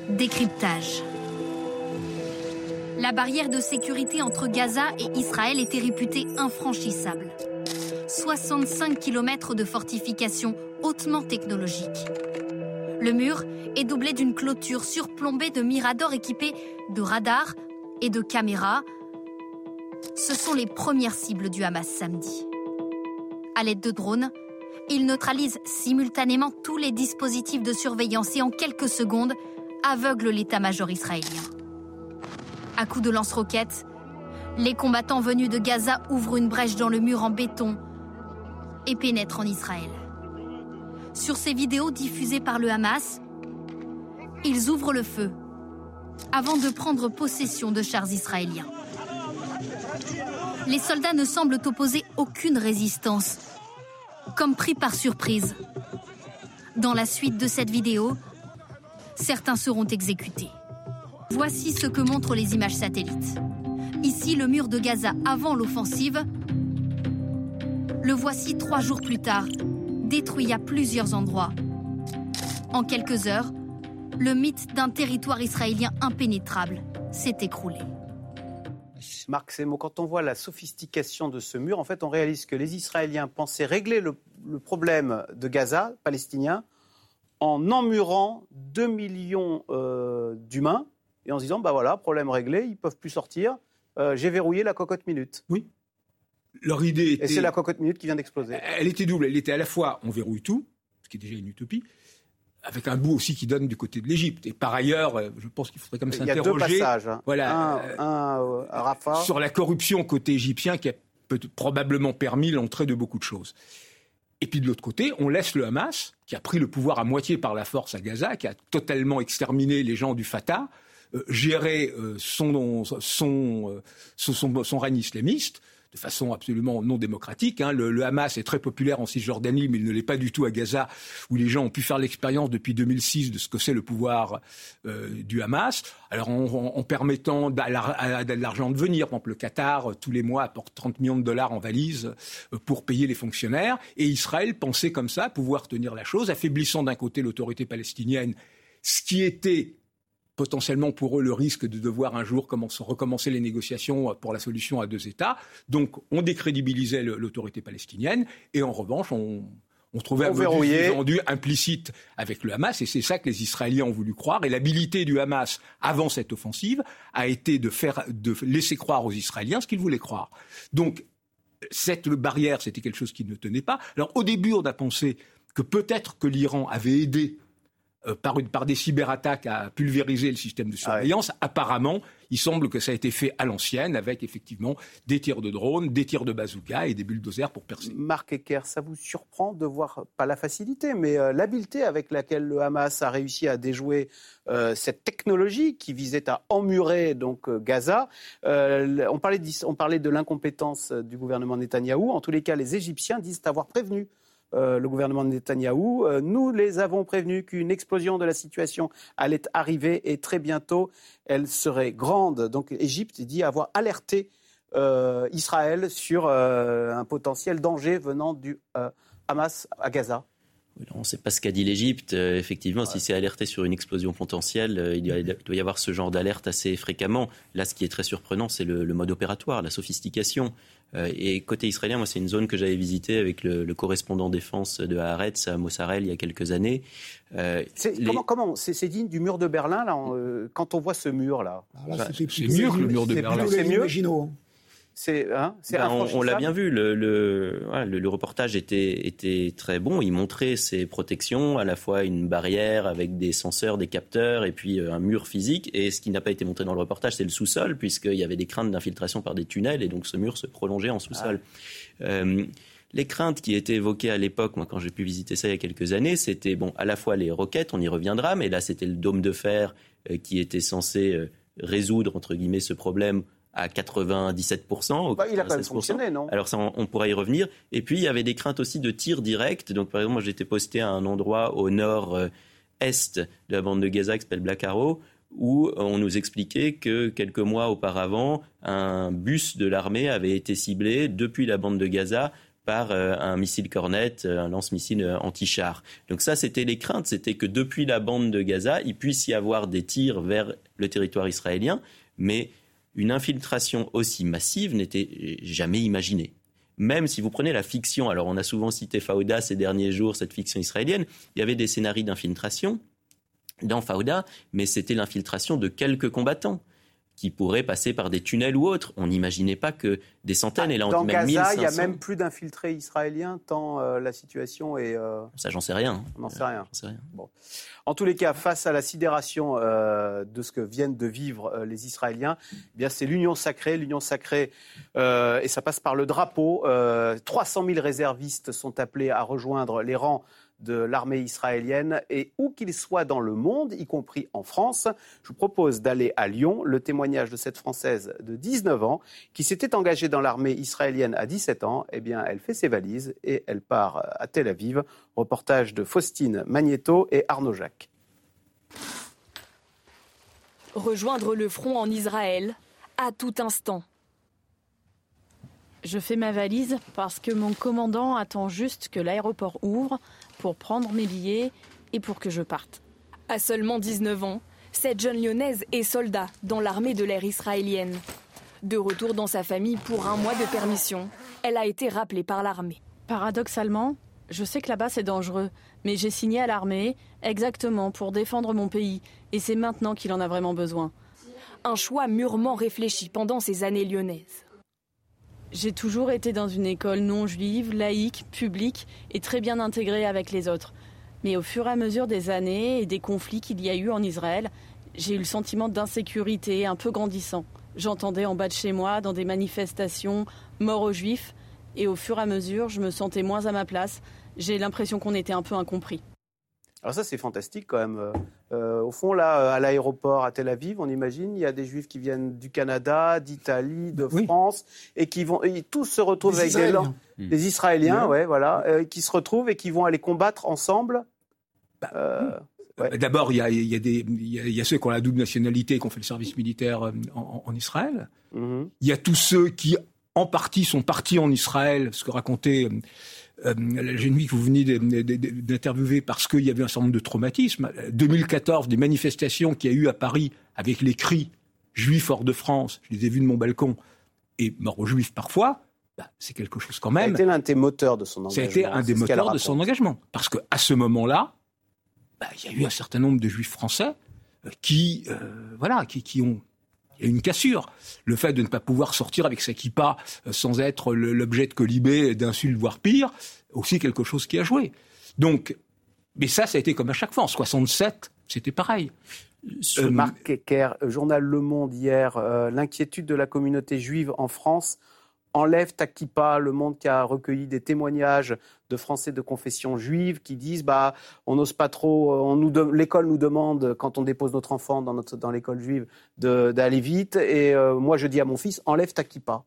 Décryptage. La barrière de sécurité entre Gaza et Israël était réputée infranchissable. 65 km de fortifications hautement technologiques. Le mur est doublé d'une clôture surplombée de miradors équipés de radars et de caméras ce sont les premières cibles du Hamas samedi. À l'aide de drones, ils neutralisent simultanément tous les dispositifs de surveillance et en quelques secondes aveuglent l'état-major israélien. À coups de lance-roquettes, les combattants venus de Gaza ouvrent une brèche dans le mur en béton et pénètrent en Israël. Sur ces vidéos diffusées par le Hamas, ils ouvrent le feu avant de prendre possession de chars israéliens les soldats ne semblent opposer aucune résistance, comme pris par surprise. Dans la suite de cette vidéo, certains seront exécutés. Voici ce que montrent les images satellites. Ici, le mur de Gaza avant l'offensive. Le voici trois jours plus tard, détruit à plusieurs endroits. En quelques heures, le mythe d'un territoire israélien impénétrable s'est écroulé. Marc Semo, quand on voit la sophistication de ce mur, en fait, on réalise que les Israéliens pensaient régler le, problème de Gaza, palestinien, en emmurant 2 millions euh, d'humains et en se disant, bah voilà, problème réglé, ils peuvent plus sortir, euh, j'ai verrouillé la cocotte minute. Oui. Leur idée était... Et c'est la cocotte minute qui vient d'exploser. Elle était double. Elle était à la fois, on verrouille tout, ce qui est déjà une utopie, avec un bout aussi qui donne du côté de l'Égypte. Et par ailleurs, euh, je pense qu'il faudrait comme s'interroger. Hein. Voilà, un, euh, à Rafah. Sur la corruption côté égyptien qui a probablement permis l'entrée de beaucoup de choses. Et puis de l'autre côté, on laisse le Hamas, qui a pris le pouvoir à moitié par la force à Gaza, qui a totalement exterminé les gens du Fatah, euh, gérer son, son, son, son, règne islamiste de façon absolument non démocratique. Hein. Le, Hamas est très populaire en Cisjordanie, mais il ne l'est pas du tout à Gaza, où les gens ont pu faire l'expérience depuis 2006 de ce que c'est le pouvoir euh, du Hamas. Alors en, permettant de l'argent de venir, par exemple le Qatar, euh, tous les mois, apporte 30 millions de dollars en valise euh, pour payer les fonctionnaires, et Israël pensait comme ça pouvoir tenir la chose, affaiblissant d'un côté l'autorité palestinienne, ce qui était potentiellement pour eux le risque de devoir un jour recommencer les négociations pour la solution à deux États. Donc on décrédibilisait l'autorité palestinienne et en revanche on, trouvait un vendu implicite avec le Hamas, et c'est ça que les Israéliens ont voulu croire. Et l'habilité du Hamas avant cette offensive a été de faire, de laisser croire aux Israéliens ce qu'ils voulaient croire. Donc cette barrière, c'était quelque chose qui ne tenait pas. Alors au début, on a pensé que peut-être que l'Iran avait aidé euh, par, par, des cyberattaques à pulvériser le système de ah surveillance. Apparemment, il semble que ça a été fait à l'ancienne, avec effectivement des tirs de drones, des tirs de bazooka et des bulldozers pour percer. Marc Ecker, ça vous surprend de voir, pas la facilité, mais euh, l'habileté avec laquelle le Hamas a réussi à déjouer euh, cette technologie qui visait à emmurer donc Gaza on, parlait de, on parlait de l'incompétence du gouvernement Netanyahou. En tous les cas, les Égyptiens disent avoir prévenu euh, le gouvernement de Netanyahou. Euh, nous les avons prévenus qu'une explosion de la situation allait arriver et très bientôt elle serait grande. Donc l'Égypte dit avoir alerté euh, Israël sur un potentiel danger venant du Hamas à Gaza. On ne sait pas ce qu'a dit l'Égypte. effectivement, si c'est alerté sur une explosion potentielle, il, doit y avoir ce genre d'alerte assez fréquemment. Là, ce qui est très surprenant, c'est le, mode opératoire, la sophistication. Euh, et côté israélien, moi, c'est une zone que j'avais visitée avec le, correspondant défense de Haaretz à Mossarel il y a quelques années. Euh, comment, comment c'est digne du mur de Berlin là, euh, quand on voit ce mur là, ah, C'est mieux que le mur de Berlin. C'est mieux. Hein, ben, on, l'a bien vu. Le, le, reportage était, était, très bon. Il montrait ses protections, à la fois une barrière avec des senseurs, des capteurs, et puis euh, un mur physique. Et ce qui n'a pas été montré dans le reportage, c'est le sous-sol, puisqu'il y avait des craintes d'infiltration par des tunnels, et donc ce mur se prolongeait en sous-sol. Ah. Euh, les craintes qui étaient évoquées à l'époque, moi quand j'ai pu visiter ça il y a quelques années, c'était bon à la fois les roquettes, on y reviendra, mais là c'était le dôme de fer euh, qui était censé résoudre entre guillemets ce problème à 97%. Bah, il a pas fonctionné, non? Alors ça, on, pourra y revenir. Et puis, il y avait des craintes aussi de tirs directs. Donc, par exemple, moi, j'étais posté à un endroit au nord-est de la bande de Gaza qui s'appelle Black Arrow, où on nous expliquait que quelques mois auparavant, un bus de l'armée avait été ciblé depuis la bande de Gaza par euh, un missile Cornet, euh, un lance-missile euh, anti-char. Donc ça, c'était les craintes, c'était que depuis la bande de Gaza, il puisse y avoir des tirs vers le territoire israélien, mais une infiltration aussi massive n'était jamais imaginée. Même si vous prenez la fiction, alors on a souvent cité Fauda ces derniers jours, cette fiction israélienne, il y avait des scénarios d'infiltration dans Fauda, mais c'était l'infiltration de quelques combattants qui pourraient passer par des tunnels ou autres. On n'imaginait pas que des centaines, et là on Dans Gaza, il n'y a même plus d'infiltrés israéliens tant euh, la situation est... Euh, Ça, j'en sais rien. On n'en sait rien. En tous les cas, face à la sidération euh, de ce que viennent de vivre les Israéliens, eh bien c'est l'union sacrée, l'union sacrée, et ça passe par le drapeau. 300 000 réservistes sont appelés à rejoindre les rangs de l'armée israélienne et où qu'il soit dans le monde, y compris en France. Je vous propose d'aller à Lyon, le témoignage de cette Française de 19 ans qui s'était engagée dans l'armée israélienne à 17 ans. Eh bien, elle fait ses valises et elle part à Tel Aviv. Reportage de Faustine Magneto et Arnaud Jacques. Rejoindre le front en Israël à tout instant. Je fais ma valise parce que mon commandant attend juste que l'aéroport ouvre pour prendre mes billets et pour que je parte. À seulement 19 ans, cette jeune lyonnaise est soldat dans l'armée de l'air israélienne. De retour dans sa famille pour un mois de permission, elle a été rappelée par l'armée. Paradoxalement, je sais que là-bas c'est dangereux, mais j'ai signé à l'armée exactement pour défendre mon pays, et c'est maintenant qu'il en a vraiment besoin. Un choix mûrement réfléchi pendant ces années lyonnaises. J'ai toujours été dans une école non juive, laïque, publique et très bien intégrée avec les autres. Mais au fur et à mesure des années et des conflits qu'il y a eu en Israël, j'ai eu le sentiment d'insécurité un peu grandissant. J'entendais en bas de chez moi, dans des manifestations, mort aux juifs, et au fur et à mesure, je me sentais moins à ma place. J'ai l'impression qu'on était un peu incompris. Alors ça, c'est fantastique quand même. Euh, euh, au fond, là, euh, à l'aéroport à Tel Aviv, on imagine, il y a des Juifs qui viennent du Canada, d'Italie, de France, et qui vont, tous se retrouvent avec des, des Israéliens, ouais, voilà, qui se retrouvent et qui vont aller combattre ensemble. Bah, d'abord, il y a, y, a ceux qui ont la double nationalité et qui ont fait le service militaire en, Israël. Mhm. Il y a tous ceux qui, en partie, sont partis en Israël, ce que racontait euh, la jeune fille que vous venez d'interviewer parce qu'il y avait un certain nombre de traumatismes. 2014, des manifestations qu'il y a eu à Paris avec les cris juifs hors de France, je les ai vus de mon balcon, et morts aux juifs parfois, bah, c'est quelque chose quand même. Ça a été l'un des moteurs de son engagement. Ça a été un des moteurs de son engagement. Parce qu'à ce moment-là, bah, il y a eu un certain nombre de juifs français euh, qui, euh, voilà, qui, qui ont il y a une cassure. Le fait de ne pas pouvoir sortir avec sa kippa euh, sans être l'objet de colibé, d'insultes, voire pire, aussi quelque chose qui a joué. Donc, Mais ça, ça a été comme à chaque fois. En 67, c'était pareil. Euh, Marc Ecker, journal Le Monde hier, l'inquiétude de la communauté juive en France enlève Takipa, le monde qui a recueilli des témoignages de Français de confession juive qui disent bah on n'ose pas trop, on nous l'école nous demande quand on dépose notre enfant dans, notre, dans l'école juive d'aller vite et euh, moi je dis à mon fils enlève Takipa.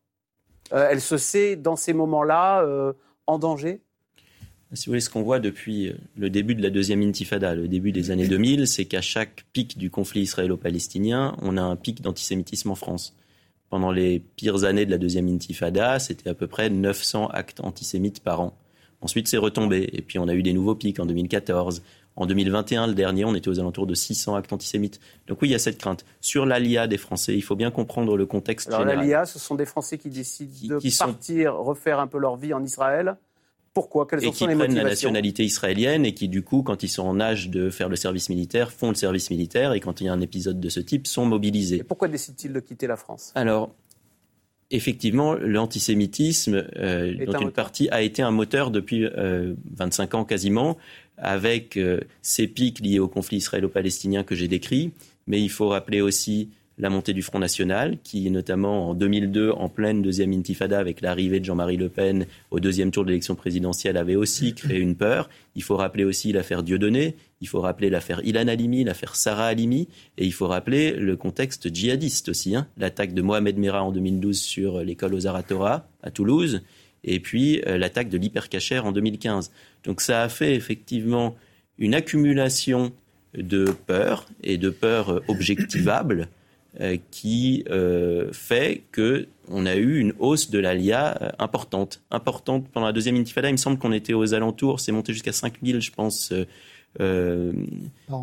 Euh, elle se sait dans ces moments-là euh, en danger. Si vous voulez, ce qu'on voit depuis le début de la deuxième intifada, le début des années 2000, c'est qu'à chaque pic du conflit israélo-palestinien, on a un pic d'antisémitisme en France pendant les pires années de la deuxième intifada, c'était à peu près 900 actes antisémites par an. Ensuite, c'est retombé. Et puis, on a eu des nouveaux pics en 2014. En 2021, le dernier, on était aux alentours de 600 actes antisémites. Donc oui, il y a cette crainte. Sur l'ALIA des Français, il faut bien comprendre le contexte Alors, général. L'ALIA, ce sont des Français qui décident de partir, refaire un peu leur vie en Israël pourquoi? Quelles et qui prennent la nationalité israélienne et qui, du coup, quand ils sont en âge de faire le service militaire, font le service militaire et quand il y a un épisode de ce type, sont mobilisés. Et pourquoi décident-ils de quitter la France? Alors, effectivement, l'antisémitisme, euh, dont une partie a été un moteur depuis 25 euh, ans quasiment, avec euh, ces pics liés au conflit israélo-palestinien que j'ai décrit. Mais il faut rappeler aussi la montée du Front National, qui notamment en 2002, en pleine deuxième intifada, avec l'arrivée de Jean-Marie Le Pen au deuxième tour de l'élection présidentielle, avait aussi créé une peur. Il faut rappeler aussi l'affaire Dieudonné, il faut rappeler l'affaire Ilan Halimi, l'affaire Sarah Halimi, et il faut rappeler le contexte djihadiste aussi, hein. l'attaque de Mohamed Merah en 2012 sur l'école aux Aratora à Toulouse, et puis euh, l'attaque de l'hypercachère en 2015. Donc ça a fait effectivement une accumulation de peurs et de peurs objectivables euh, qui euh, fait que on a eu une hausse de l'ALIA euh, importante. Importante pendant la deuxième intifada, il me semble qu'on était aux alentours, c'est monté jusqu'à 5000, je pense,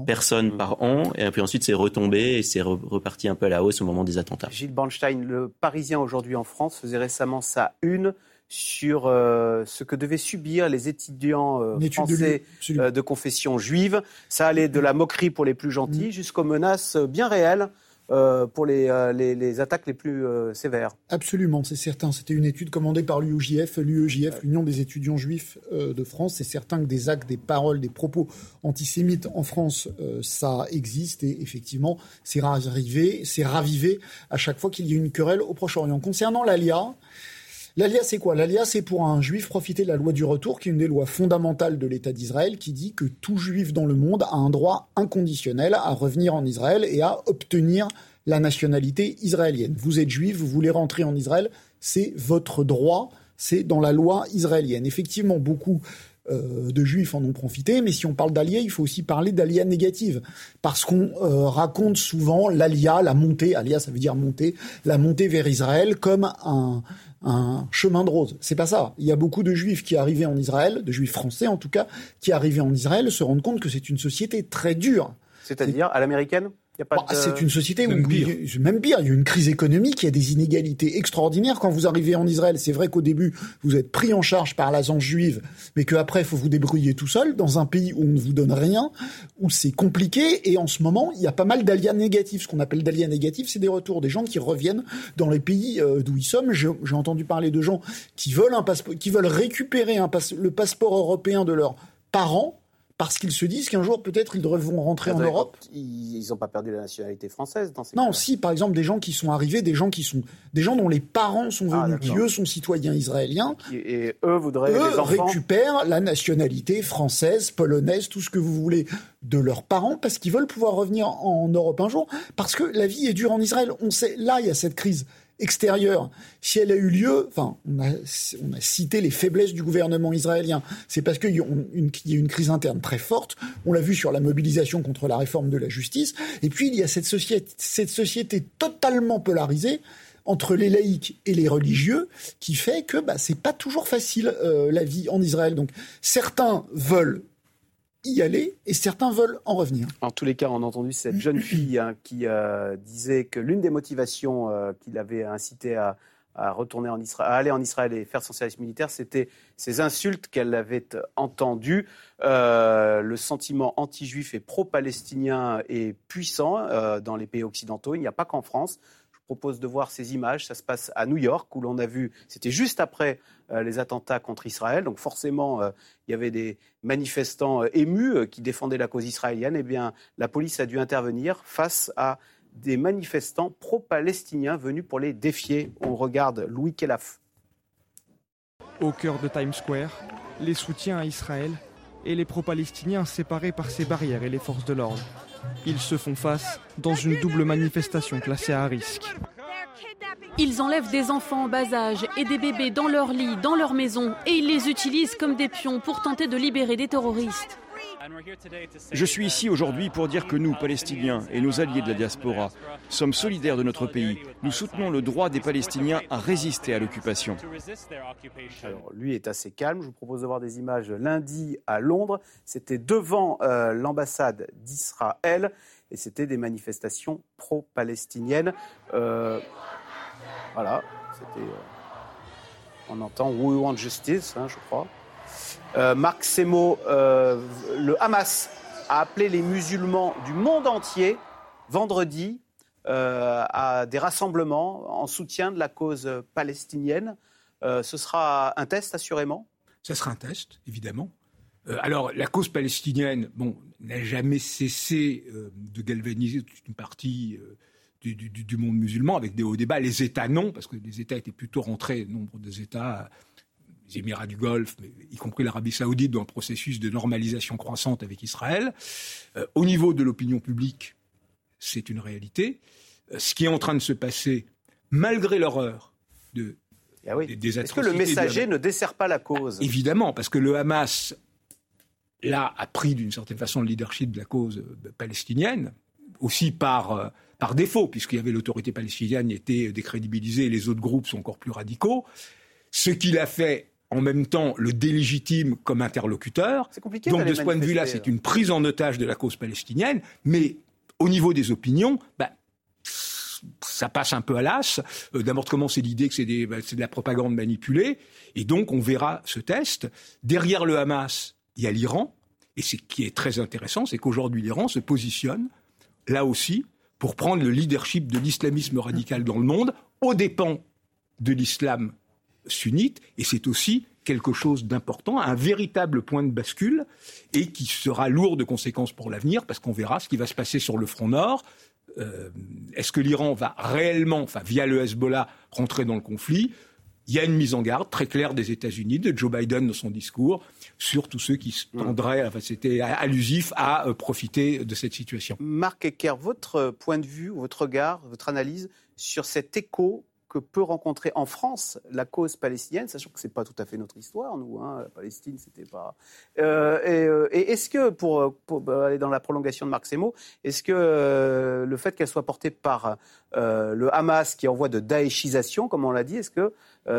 personnes par an. Et puis ensuite, c'est retombé et c'est reparti un peu à la hausse au moment des attentats. Gilles Bornstein, le Parisien aujourd'hui en France, faisait récemment sa une sur ce que devaient subir les étudiants français de, confession juive. Ça allait de la moquerie pour les plus gentils mm. jusqu'aux menaces bien réelles euh, pour euh, les, les, attaques les plus euh, sévères. Absolument, c'est certain. C'était une étude commandée par l'UEJF, l'UEJF, l'Union des étudiants juifs de France. C'est certain que des actes, des paroles, des propos antisémites en France, ça existe et effectivement, c'est arrivé, c'est ravivé à chaque fois qu'il y a une querelle au Proche-Orient. Concernant l'ALIA, L'ALIA, c'est quoi? L'ALIA, c'est pour un juif profiter de la loi du retour, qui est une des lois fondamentales de l'État d'Israël, qui dit que tout juif dans le monde a un droit inconditionnel à revenir en Israël et à obtenir la nationalité israélienne. Vous êtes juif, vous voulez rentrer en Israël, c'est votre droit, c'est dans la loi israélienne. Effectivement, beaucoup euh, de juifs en ont profité, mais si on parle d'alliés, il faut aussi parler d'alliés négative, parce qu'on euh, raconte souvent l'alia, la montée, alia ça veut dire monter, la montée vers Israël comme un, un chemin de rose. C'est pas ça. Il y a beaucoup de juifs qui arrivaient en Israël, de juifs français en tout cas, qui arrivaient en Israël, se rendent compte que c'est une société très dure. C'est-à-dire à l'américaine? Bah, c'est une société où, même pire. même pire, il y a une crise économique, il y a des inégalités extraordinaires. Quand vous arrivez en Israël, c'est vrai qu'au début, vous êtes pris en charge par l'agence juive, mais qu'après, il faut vous débrouiller tout seul dans un pays où on ne vous donne rien, où c'est compliqué. Et en ce moment, il y a pas mal d'aliens négatifs. Ce qu'on appelle d'aliens négatifs, c'est des retours, des gens qui reviennent dans les pays euh, d'où ils sont. J'ai entendu parler de gens qui veulent un passeport, qui veulent récupérer un le passeport européen de leurs parents parce qu'ils se disent qu'un jour peut-être ils devront rentrer en Europe. Ils n'ont pas perdu la nationalité française dans ces Non, si par exemple des gens qui sont arrivés, des gens qui sont des gens dont les parents sont ah, venus, qui eux sont citoyens israéliens, et, eux voudraient eux les enfants... récupèrent la nationalité française, polonaise, tout ce que vous voulez de leurs parents parce qu'ils veulent pouvoir revenir en Europe un jour parce que la vie est dure en Israël. On sait là il y a cette crise extérieure, si elle a eu lieu, enfin, on a, cité les faiblesses du gouvernement israélien, c'est parce qu'il y, a une crise interne très forte. On l'a vu sur la mobilisation contre la réforme de la justice. Et puis, il y a cette société, cette société totalement polarisée entre les laïcs et les religieux qui fait que bah, c'est pas toujours facile euh, la vie en Israël. Donc certains veulent y aller et certains veulent en revenir. En tous les cas, on a entendu cette jeune [clears throat] fille hein, qui euh, disait que l'une des motivations euh, qui l'avait incité à, retourner en Israël, à aller en Israël et faire son service militaire, c'était ces insultes qu'elle avait entendues. Euh, le sentiment anti-juif et pro-palestinien est puissant dans les pays occidentaux. Il n'y a pas qu'en France propose de voir ces images. Ça se passe à New York, où l'on a vu, c'était juste après euh, les attentats contre Israël. Donc forcément, euh, il y avait des manifestants euh, émus qui défendaient la cause israélienne. Eh bien, la police a dû intervenir face à des manifestants pro-palestiniens venus pour les défier. On regarde Louis Kelaf. Au cœur de Times Square, les soutiens à Israël et les pro-palestiniens séparés par ces barrières et les forces de l'ordre. Ils se font face dans une double manifestation classée à risque. Ils enlèvent des enfants en bas âge et des bébés dans leur lit, dans leur maison, et ils les utilisent comme des pions pour tenter de libérer des terroristes. Je suis ici aujourd'hui pour dire que nous, Palestiniens et nos alliés de la diaspora, sommes solidaires de notre pays. Nous soutenons le droit des Palestiniens à résister à l'occupation. Alors, lui est assez calme. Je vous propose de voir des images lundi à Londres. C'était devant euh, l'ambassade d'Israël et c'était des manifestations pro-palestiniennes. Euh, voilà, c'était. Euh, on entend We Want Justice, hein, je crois. Euh, Marc Semo, euh, le Hamas a appelé les musulmans du monde entier vendredi euh, à des rassemblements en soutien de la cause palestinienne. ce sera un test, assurément? Ce sera un test, évidemment. alors, la cause palestinienne, bon, n'a jamais cessé de galvaniser toute une partie du, du, monde musulman avec des hauts débats. Les États non, parce que les États étaient plutôt rentrés, nombre des États les Émirats du Golfe, mais y compris l'Arabie saoudite, dans le processus de normalisation croissante avec Israël. Euh, au niveau de l'opinion publique, c'est une réalité. Euh, ce qui est en train de se passer, malgré l'horreur de, ah des, Est-ce que le messager ne dessert pas la cause? Bah, Évidemment, parce que le Hamas, là, a pris d'une certaine façon le leadership de la cause euh, palestinienne, aussi par par défaut, puisqu'il y avait l'autorité palestinienne était décrédibilisée et les autres groupes sont encore plus radicaux. Ce qu'il a fait en même temps le délégitime comme interlocuteur. Donc de ce point de vue-là, c'est une prise en otage de la cause palestinienne, mais au niveau des opinions, bah, ça passe un peu à l'as. Euh, d'abord, comment c'est l'idée que bah, c'est de la propagande manipulée, et donc on verra ce test. Derrière le Hamas, il y a l'Iran, et ce qui est très intéressant, c'est qu'aujourd'hui l'Iran se positionne là aussi pour prendre le leadership de l'islamisme radical dans le monde, aux dépens de l'islam sunnite, et c'est aussi quelque chose d'important, un véritable point de bascule, et qui sera lourd de conséquences pour l'avenir, parce qu'on verra ce qui va se passer sur le front nord. Euh, est-ce que l'Iran va réellement, enfin via le Hezbollah, rentrer dans le conflit? Il y a une mise en garde très claire des États-Unis, de Joe Biden dans son discours, sur tous ceux qui se tendraient, enfin c'était allusif, à euh, profiter de cette situation. Marc Ecker, votre point de vue, votre regard, votre analyse sur cet écho que peut rencontrer en France la cause palestinienne, sachant que c'est pas tout à fait notre histoire, nous. Hein, la Palestine, c'était pas. Euh, euh, et, est-ce que, pour, bah, aller dans la prolongation de Marc Semo, est-ce que euh, le fait qu'elle soit portée par le Hamas, qui envoie de daéchisation, comme on l'a dit, est-ce que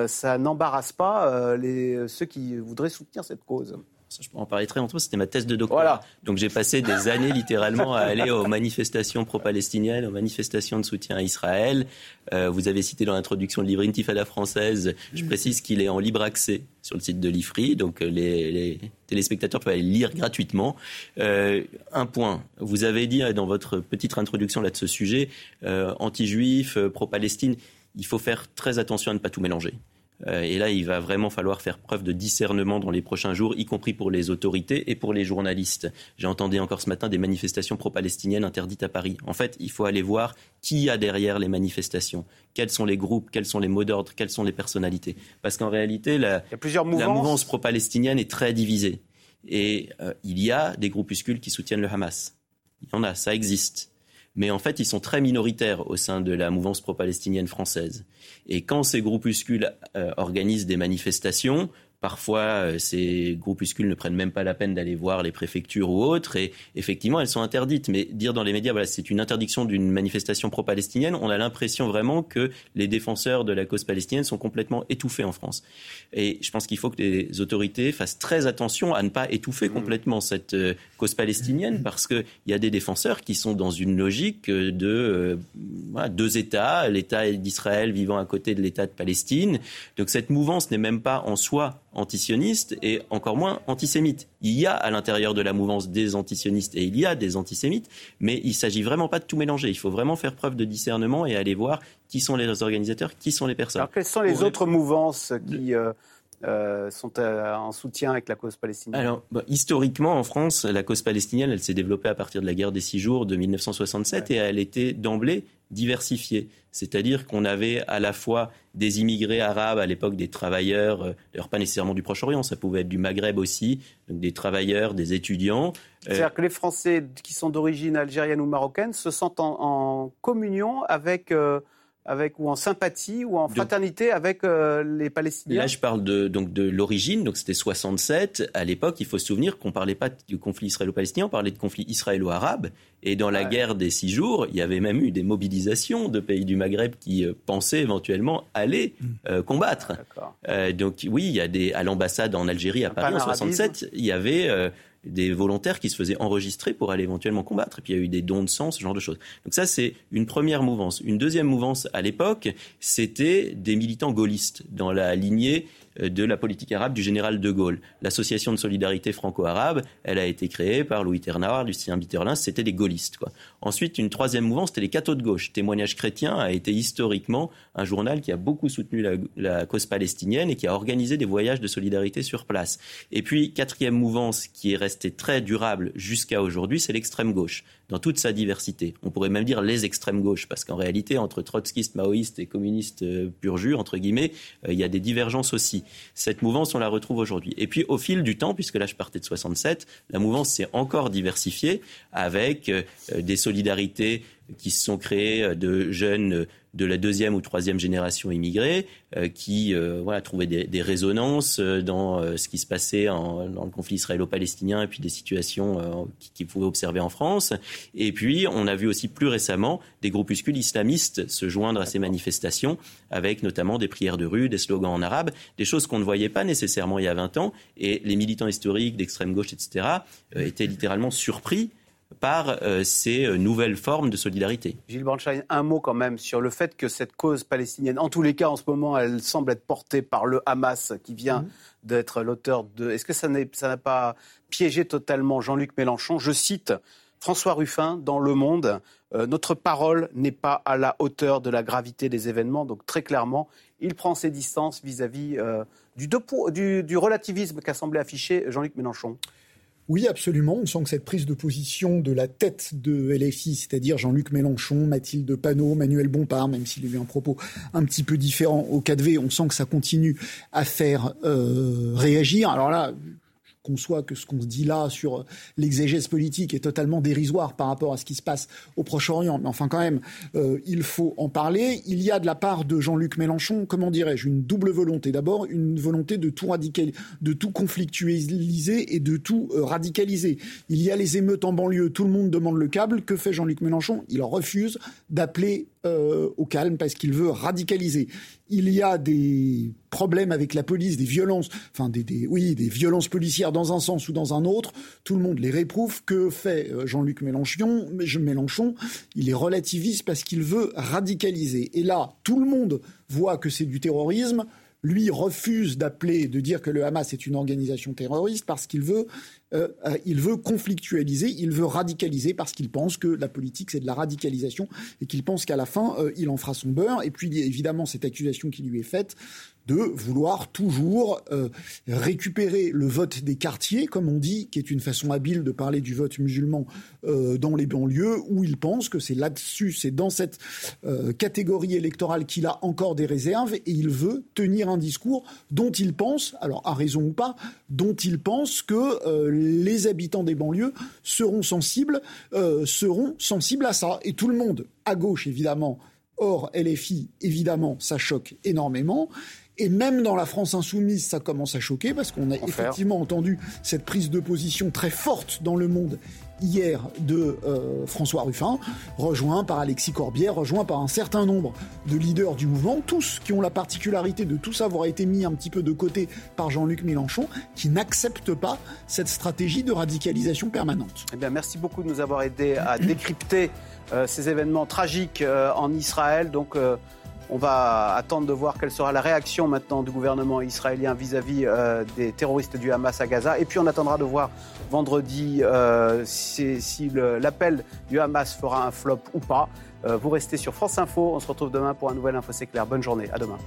ça n'embarrasse pas les, ceux qui voudraient soutenir cette cause? Je peux en parler très longtemps, c'était ma thèse de doctorat. Donc j'ai passé des années littéralement à aller aux manifestations pro-palestiniennes, aux manifestations de soutien à Israël. Euh, vous avez cité dans l'introduction le livre Intifada française. Je précise qu'il est en libre accès sur le site de l'IFRI, donc euh, les, téléspectateurs peuvent aller lire gratuitement. Euh, un point, vous avez dit dans votre petite introduction là de ce sujet, anti-juif, pro-Palestine, il faut faire très attention à ne pas tout mélanger. Euh, et là, il va vraiment falloir faire preuve de discernement dans les prochains jours, y compris pour les autorités et pour les journalistes. J'ai entendu encore ce matin des manifestations pro-palestiniennes interdites à Paris. En fait, il faut aller voir qui a derrière les manifestations, quels sont les groupes, quels sont les mots d'ordre, quelles sont les personnalités. Parce qu'en réalité, la, la mouvance pro-palestinienne est très divisée. Et euh, il y a des groupuscules qui soutiennent le Hamas. Il y en a, ça existe mais en fait, ils sont très minoritaires au sein de la mouvance pro-palestinienne française. Et quand ces groupuscules euh, organisent des manifestations, Parfois, euh, ces groupuscules ne prennent même pas la peine d'aller voir les préfectures ou autres, et effectivement, elles sont interdites. Mais dire dans les médias, voilà, c'est une interdiction d'une manifestation pro-palestinienne, on a l'impression vraiment que les défenseurs de la cause palestinienne sont complètement étouffés en France. Et je pense qu'il faut que les autorités fassent très attention à ne pas étouffer mmh. complètement cette euh, cause palestinienne, parce qu'il y a des défenseurs qui sont dans une logique de euh, deux États, l'État d'Israël vivant à côté de l'État de Palestine. Donc cette mouvance n'est même pas en soi antisionistes et encore moins antisémites. Il y a à l'intérieur de la mouvance des antisionistes et il y a des antisémites, mais il s'agit vraiment pas de tout mélanger. Il faut vraiment faire preuve de discernement et aller voir qui sont les organisateurs, qui sont les personnes. Alors quelles sont les autres mouvances qui euh, euh, sont euh, en soutien avec la cause palestinienne Alors, bah, historiquement, en France, la cause palestinienne, elle s'est développée à partir de la guerre des six jours de 1967 et elle était d'emblée diversifiée. C'est-à-dire qu'on avait à la fois des immigrés arabes, à l'époque des travailleurs, euh, d'ailleurs pas nécessairement du Proche-Orient, ça pouvait être du Maghreb aussi, donc des travailleurs, des étudiants. C'est-à-dire que les Français qui sont d'origine algérienne ou marocaine se sentent en, en communion avec avec, ou en sympathie ou en fraternité avec euh, les Palestiniens Là, je parle de, donc de l'origine, donc c'était 67. À l'époque, il faut se souvenir qu'on ne parlait pas du conflit israélo-palestinien, on parlait de conflit israélo-arabe. Et dans la guerre des six jours, il y avait même eu des mobilisations de pays du Maghreb qui euh, pensaient éventuellement aller hmm. euh, combattre. donc oui, il y a des, à l'ambassade en Algérie à Paris en 67, il y avait des volontaires qui se faisaient enregistrer pour aller éventuellement combattre. Et puis il y a eu des dons de sang, ce genre de choses. Donc ça, c'est une première mouvance. Une deuxième mouvance à l'époque, c'était des militants gaullistes dans la lignée de la politique arabe du général de Gaulle. L'association de solidarité franco-arabe, elle a été créée par Louis Ternard, Lucien Bitterlin, c'était des gaullistes. Quoi. Ensuite, une troisième mouvance, c'était les cathos de gauche. Témoignage chrétien a été historiquement un journal qui a beaucoup soutenu la, la, cause palestinienne et qui a organisé des voyages de solidarité sur place. Et puis, quatrième mouvance qui est restée très durable jusqu'à aujourd'hui, c'est l'extrême gauche dans toute sa diversité. On pourrait même dire les extrêmes gauches, parce qu'en réalité, entre trotskistes, maoïstes et communistes euh, pur jus, entre guillemets, euh, il y a des divergences aussi. Cette mouvance, on la retrouve aujourd'hui. Et puis, au fil du temps, puisque là, je partais de 67, la mouvance s'est encore diversifiée avec euh, des solidarités qui se sont créées de jeunes de la deuxième ou troisième génération immigrée euh, qui euh, voilà, trouvaient des, des résonances euh, dans ce qui se passait en, dans le conflit israélo-palestinien et puis des situations qu'il pouvait observer en France. Et puis, on a vu aussi plus récemment des groupuscules islamistes se joindre à ces manifestations avec notamment des prières de rue, des slogans en arabe, des choses qu'on ne voyait pas nécessairement il y a 20 ans. Et les militants historiques d'extrême gauche, etc., étaient littéralement surpris par euh, ces euh, nouvelles formes de solidarité. Gilles Bornstein, un mot quand même sur le fait que cette cause palestinienne, en tous les cas en ce moment, elle semble être portée par le Hamas qui vient mhm. d'être l'auteur de... Est-ce que ça n'a pas piégé totalement Jean-Luc Mélenchon? Je cite François Ruffin dans Le Monde, euh, notre parole n'est pas à la hauteur de la gravité des événements. Donc très clairement, il prend ses distances vis-à-vis du, du, du relativisme qu'a semblé afficher Jean-Luc Mélenchon. Oui, absolument. On sent que cette prise de position de la tête de LFI, c'est-à-dire Jean-Luc Mélenchon, Mathilde Panot, Manuel Bompard, même s'il a eu un propos un petit peu différent au 4V, on sent que ça continue à faire euh, réagir. Alors là, conçoit que ce qu'on se dit là sur l'exégèse politique est totalement dérisoire par rapport à ce qui se passe au Proche-Orient. Mais enfin, quand même, euh, il faut en parler. Il y a de la part de Jean-Luc Mélenchon, comment dirais-je, une double volonté. D'abord, une volonté de tout radicaliser, de tout conflictualiser et de tout euh, radicaliser. Il y a les émeutes en banlieue, tout le monde demande le câble. Que fait Jean-Luc Mélenchon? Il refuse d'appeler euh, au calme parce qu'il veut radicaliser. Il y a des problèmes avec la police, des violences, enfin des, oui, des violences policières dans un sens ou dans un autre. Tout le monde les réprouve. Que fait euh, Jean-Luc Mélenchon? Mélenchon, il est relativiste parce qu'il veut radicaliser. Et là, tout le monde voit que c'est du terrorisme lui refuse d'appeler, de dire que le Hamas est une organisation terroriste parce qu'il veut, euh, euh, il veut conflictualiser, il veut radicaliser parce qu'il pense que la politique c'est de la radicalisation et qu'il pense qu'à la fin euh, il en fera son beurre. Et puis évidemment cette accusation qui lui est faite de vouloir toujours récupérer le vote des quartiers, comme on dit, qui est une façon habile de parler du vote musulman dans les banlieues, où il pense que c'est là-dessus, c'est dans cette catégorie électorale qu'il a encore des réserves, et il veut tenir un discours dont il pense, alors à raison ou pas, dont il pense que les habitants des banlieues seront sensibles, seront sensibles à ça. Et tout le monde, à gauche évidemment, Or, LFI, évidemment, ça choque énormément. Et même dans la France insoumise, ça commence à choquer parce qu'on a effectivement entendu cette prise de position très forte dans le monde hier de euh, François Ruffin, rejoint par Alexis Corbière, rejoint par un certain nombre de leaders du mouvement, tous qui ont la particularité de tous avoir été mis un petit peu de côté par Jean-Luc Mélenchon, qui n'acceptent pas cette stratégie de radicalisation permanente. Eh bien, merci beaucoup de nous avoir aidé à décrypter euh, ces événements tragiques euh, en Israël. Donc, On va attendre de voir quelle sera la réaction maintenant du gouvernement israélien vis-à-vis euh, des terroristes du Hamas à Gaza. Et puis on attendra de voir vendredi euh, si, l'appel du Hamas fera un flop ou pas. vous restez sur France Info. On se retrouve demain pour un nouvel Info C'est. Bonne journée. À demain.